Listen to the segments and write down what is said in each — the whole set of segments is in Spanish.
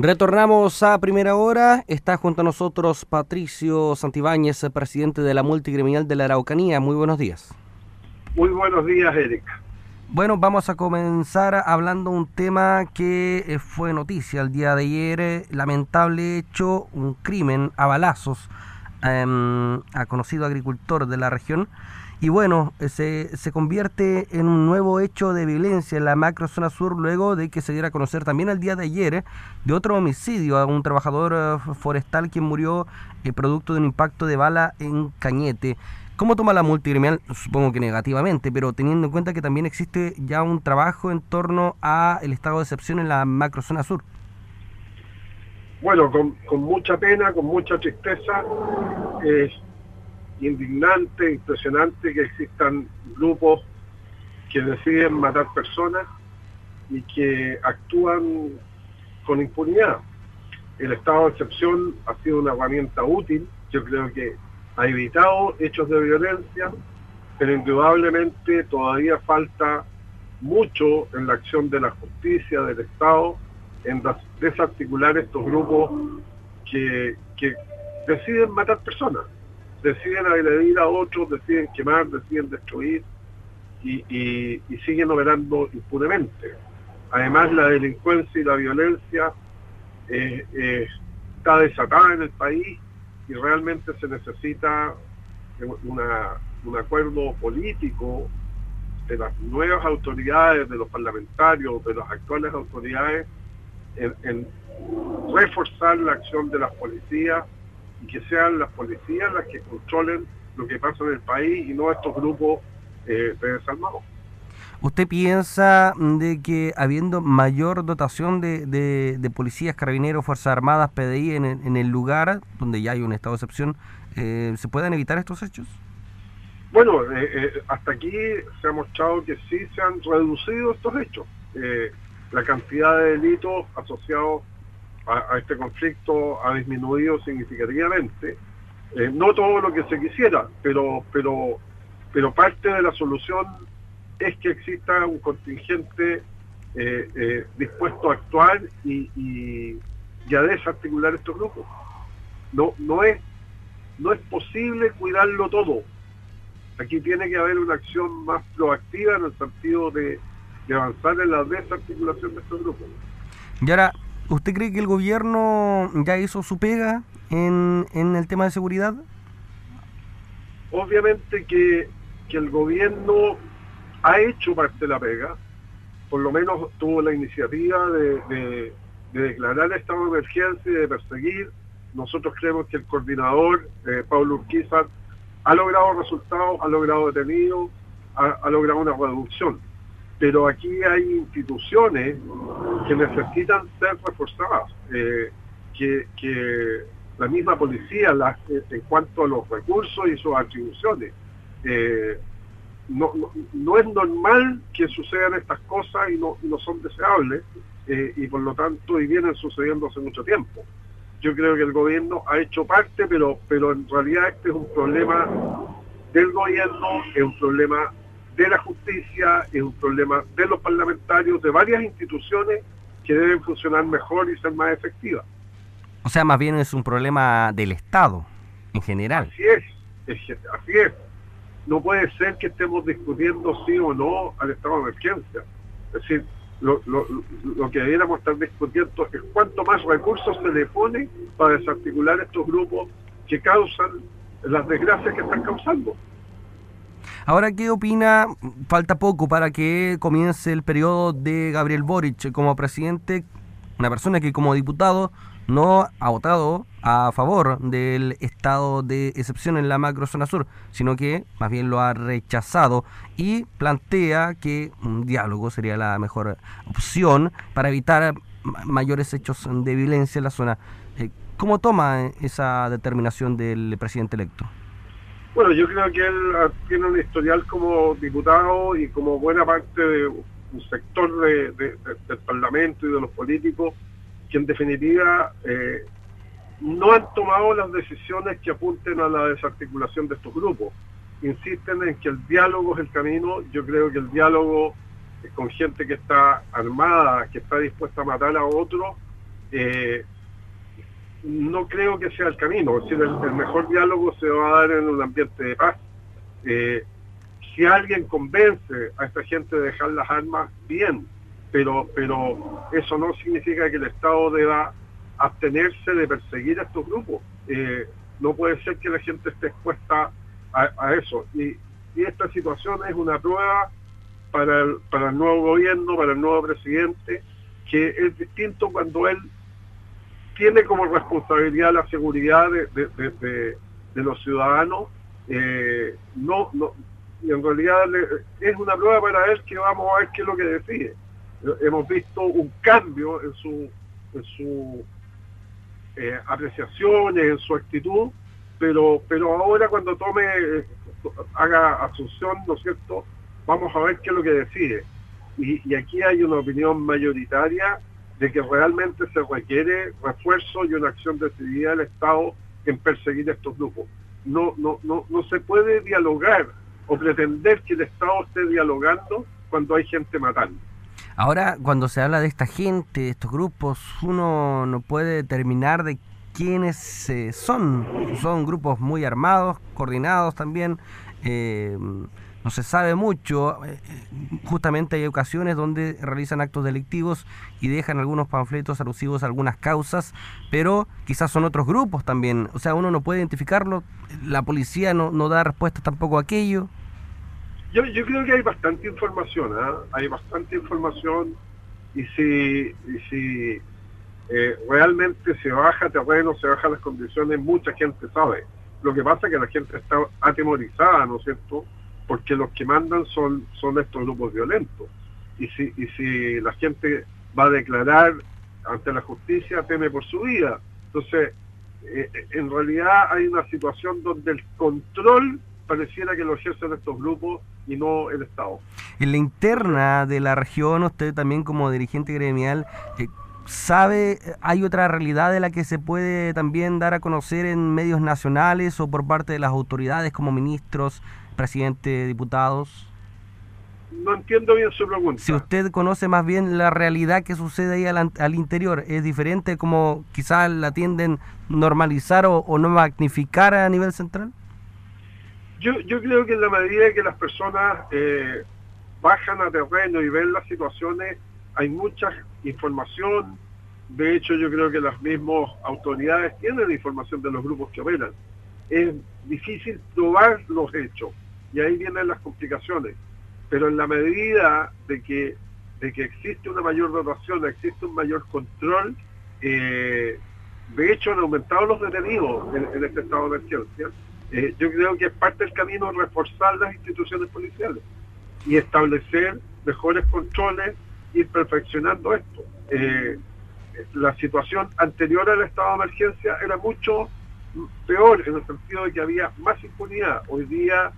Retornamos a primera hora. Está junto a nosotros Patricio Santibáñez, presidente de la multicriminal de la Araucanía. Muy buenos días. Muy buenos días, Erika. Bueno, vamos a comenzar hablando un tema que eh, fue noticia el día de ayer. Lamentable hecho, un crimen a balazos em, a conocido agricultor de la región y bueno, se, se convierte en un nuevo hecho de violencia en la macro zona sur luego de que se diera a conocer también el día de ayer eh, de otro homicidio a un trabajador eh, forestal quien murió eh, producto de un impacto de bala en Cañete. ¿Cómo toma la multigremial? Supongo que negativamente, pero teniendo en cuenta que también existe ya un trabajo en torno a el estado de excepción en la macro zona sur. Bueno, con, con mucha pena, con mucha tristeza, indignante, impresionante que existan grupos que deciden matar personas y que actúan con impunidad. El estado de excepción ha sido una herramienta útil, yo creo que ha evitado hechos de violencia, pero indudablemente todavía falta mucho en la acción de la justicia, del Estado, en desarticular estos grupos que, deciden matar personas deciden agredir a otros, deciden quemar, deciden destruir y, siguen operando impunemente. Además, la delincuencia y la violencia eh, eh, está desatada en el país y realmente se necesita un acuerdo político de las nuevas autoridades, de los parlamentarios, de las actuales autoridades, en reforzar la acción de las policías y que sean las policías las que controlen lo que pasa en el país y no estos grupos eh, desarmados. ¿Usted piensa de que habiendo mayor dotación de, de, policías, carabineros, Fuerzas Armadas, PDI en, en, el lugar donde ya hay un estado de excepción, eh, se puedan evitar estos hechos? Bueno, eh, eh, hasta aquí se ha mostrado que sí se han reducido estos hechos. la cantidad de delitos asociados a, este conflicto ha disminuido significativamente. Eh, no todo lo que se quisiera, pero, pero, pero parte de la solución es que exista un contingente eh, eh, dispuesto a actuar y, y, a desarticular estos grupos. No, no, es, no es posible cuidarlo todo. Aquí tiene que haber una acción más proactiva en el sentido de, de avanzar en la desarticulación de estos grupos. Y ahora, ¿Usted cree que el gobierno ya hizo su pega en, en el tema de seguridad? Obviamente que, el gobierno ha hecho parte de la pega, por lo menos tuvo la iniciativa de, declarar el estado de emergencia y de perseguir. Nosotros creemos que el coordinador, eh, Pablo Urquizar, ha logrado resultados, ha logrado detenidos, ha logrado una reducción pero aquí hay instituciones que necesitan ser reforzadas, eh, que, la misma policía, en cuanto a los recursos y sus atribuciones, eh, no, es normal que sucedan estas cosas y no, son deseables eh, y por lo tanto y vienen sucediendo hace mucho tiempo. Yo creo que el gobierno ha hecho parte, pero, pero en realidad este es un problema del gobierno, es un problema de la justicia, es un problema de los parlamentarios, de varias instituciones que deben funcionar mejor y ser más efectivas. O sea, más bien es un problema del Estado en general. Así es, así es. No puede ser que estemos discutiendo sí o no al estado de emergencia. Es decir, lo, lo que debiéramos estar discutiendo es cuánto más recursos se le pone para desarticular estos grupos que causan las desgracias que están causando. Ahora, ¿qué opina? Falta poco para que comience el periodo de Gabriel Boric como presidente, una persona que como diputado no ha votado a favor del estado de excepción en la macrozona sur, sino que más bien lo ha rechazado y plantea que un diálogo sería la mejor opción para evitar mayores hechos de violencia en la zona. Eh, ¿Cómo toma esa determinación del presidente electo? Bueno, yo creo que él ah, tiene un historial como diputado y como buena parte de un sector del Parlamento y de los políticos que en definitiva eh, no han tomado las decisiones que apunten a la desarticulación de estos grupos. Insisten en que el diálogo es el camino. Yo creo que el diálogo con gente que está armada, que está dispuesta a matar a otros, eh, no creo que sea el camino. Es decir, el, mejor diálogo se va a dar en un ambiente de paz. Eh, si alguien convence a esta gente de dejar las armas, bien, pero, pero eso no significa que el Estado deba abstenerse de perseguir a estos grupos. Eh, no puede ser que la gente esté expuesta a, eso. Y, y, esta situación es una prueba para el, para el nuevo gobierno, para el nuevo presidente, que es distinto cuando él tiene como responsabilidad la seguridad de, los ciudadanos. Eh, no, no, en realidad es una prueba para él que vamos a ver qué es lo que decide. Hemos visto un cambio en su, en su eh, apreciaciones, en su actitud, pero, pero ahora cuando tome, haga asunción, ¿no es cierto? Vamos a ver qué es lo que decide. Y aquí hay una opinión mayoritaria de que realmente se requiere refuerzo y una acción decidida del Estado en perseguir estos grupos. No, no, no, no se puede dialogar o pretender que el Estado esté dialogando cuando hay gente matando. Ahora, cuando se habla de esta gente, de estos grupos, uno no puede determinar de quiénes eh, son. Son grupos muy armados, coordinados también. Eh, no se sabe mucho. Eh, justamente hay ocasiones donde realizan actos delictivos y dejan algunos panfletos alusivos a algunas causas, pero quizás son otros grupos también. O sea, uno no puede identificarlo. La policía no, no da respuesta tampoco a aquello. Yo, yo creo que hay bastante información, ¿ah? hay bastante información y si, y si eh, realmente se baja terreno, se bajan las condiciones, mucha gente sabe. Lo que pasa es que la gente está atemorizada, ¿no es cierto? Porque los que mandan son, son estos grupos violentos. Y si, y si la gente va a declarar ante la justicia, teme por su vida. Entonces, eh, en realidad hay una situación donde el control pareciera que lo ejercen estos grupos y no el Estado. En la interna de la región, usted también como dirigente gremial, eh, ¿sabe, hay otra realidad de la que se puede también dar a conocer en medios nacionales o por parte de las autoridades como ministros, presidente, diputados? No entiendo bien su pregunta. Si usted conoce más bien la realidad que sucede ahí al, interior, ¿es diferente como quizás la tienden normalizar o, o no magnificar a nivel central? Yo, yo creo que en la medida que las personas eh, bajan a terreno y ven las situaciones, hay mucha información. De hecho, yo creo que las mismas autoridades tienen información de los grupos que operan. Es difícil probar los hechos y ahí vienen las complicaciones. Pero en la medida de que, de que existe una mayor dotación, existe un mayor control, eh, de hecho han aumentado los detenidos en, en este estado de emergencia eh, yo creo que es parte del camino reforzar las instituciones policiales y establecer mejores controles ir perfeccionando esto. Eh, la situación anterior al estado de emergencia era mucho peor en el sentido de que había más impunidad. Hoy día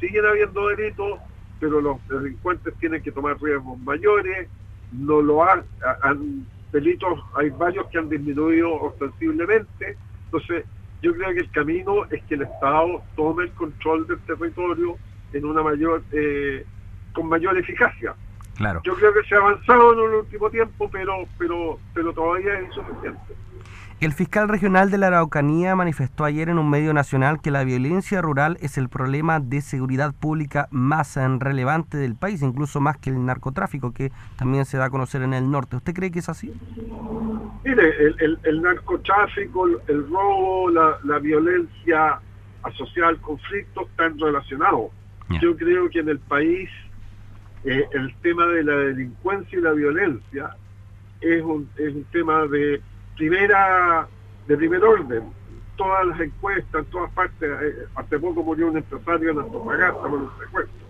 siguen habiendo delitos, pero los delincuentes tienen que tomar riesgos mayores, no lo han, delitos, hay varios que han disminuido ostensiblemente, entonces yo creo que el camino es que el Estado tome el control del territorio en una mayor eh, con mayor eficacia. Claro. Yo creo que se ha avanzado en el último tiempo, pero pero pero todavía es insuficiente. El fiscal regional de la Araucanía manifestó ayer en un medio nacional que la violencia rural es el problema de seguridad pública más relevante del país, incluso más que el narcotráfico, que también se da a conocer en el norte. ¿Usted cree que es así? Mire, el, narcotráfico, el robo, la, violencia asociada al conflicto están relacionados. Yo creo que en el país eh, el tema de la delincuencia y la violencia es un, es un tema de primera, de primer orden. Todas las encuestas, en todas partes, eh, hace poco murió un empresario en Antofagasta por un secuestro.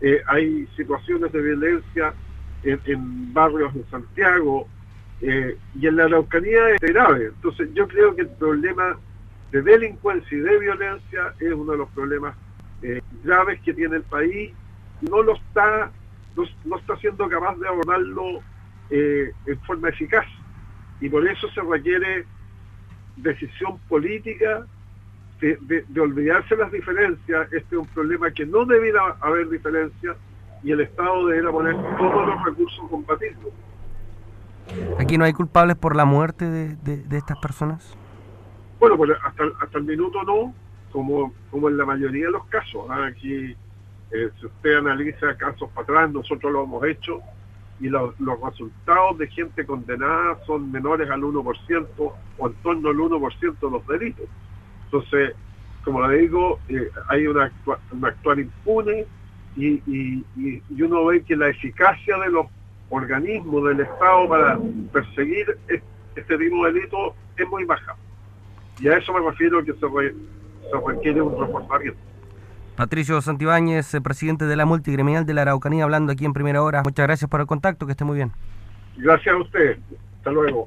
Eh, hay situaciones de violencia en, barrios de Santiago y en la Araucanía es grave. Entonces yo creo que el problema de delincuencia y de violencia es uno de los problemas graves que tiene el país. No lo está, no, no está siendo capaz de abordarlo en forma eficaz y por eso se requiere decisión política de, de, olvidarse las diferencias. Este es un problema que no debiera haber diferencias y el Estado debiera poner todos los recursos compatibles. ¿Aquí no hay culpables por la muerte de, de, estas personas? Bueno, pues hasta, hasta el minuto no, como, como en la mayoría de los casos. ¿ah? Aquí, eh, si usted analiza casos para atrás, nosotros lo hemos hecho, y los, resultados de gente condenada son menores al 1% o en torno al 1% de los delitos. Entonces, como le digo, eh, hay una, una actuar impune y, uno ve que la eficacia de los organismos del Estado para perseguir este tipo de delito es muy baja. Y a eso me refiero que se, se requiere un reforzamiento. Patricio Santibáñez, eh, presidente de la multigremial de la Araucanía, hablando aquí en primera hora. Muchas gracias por el contacto, que esté muy bien. Gracias a usted. Hasta luego.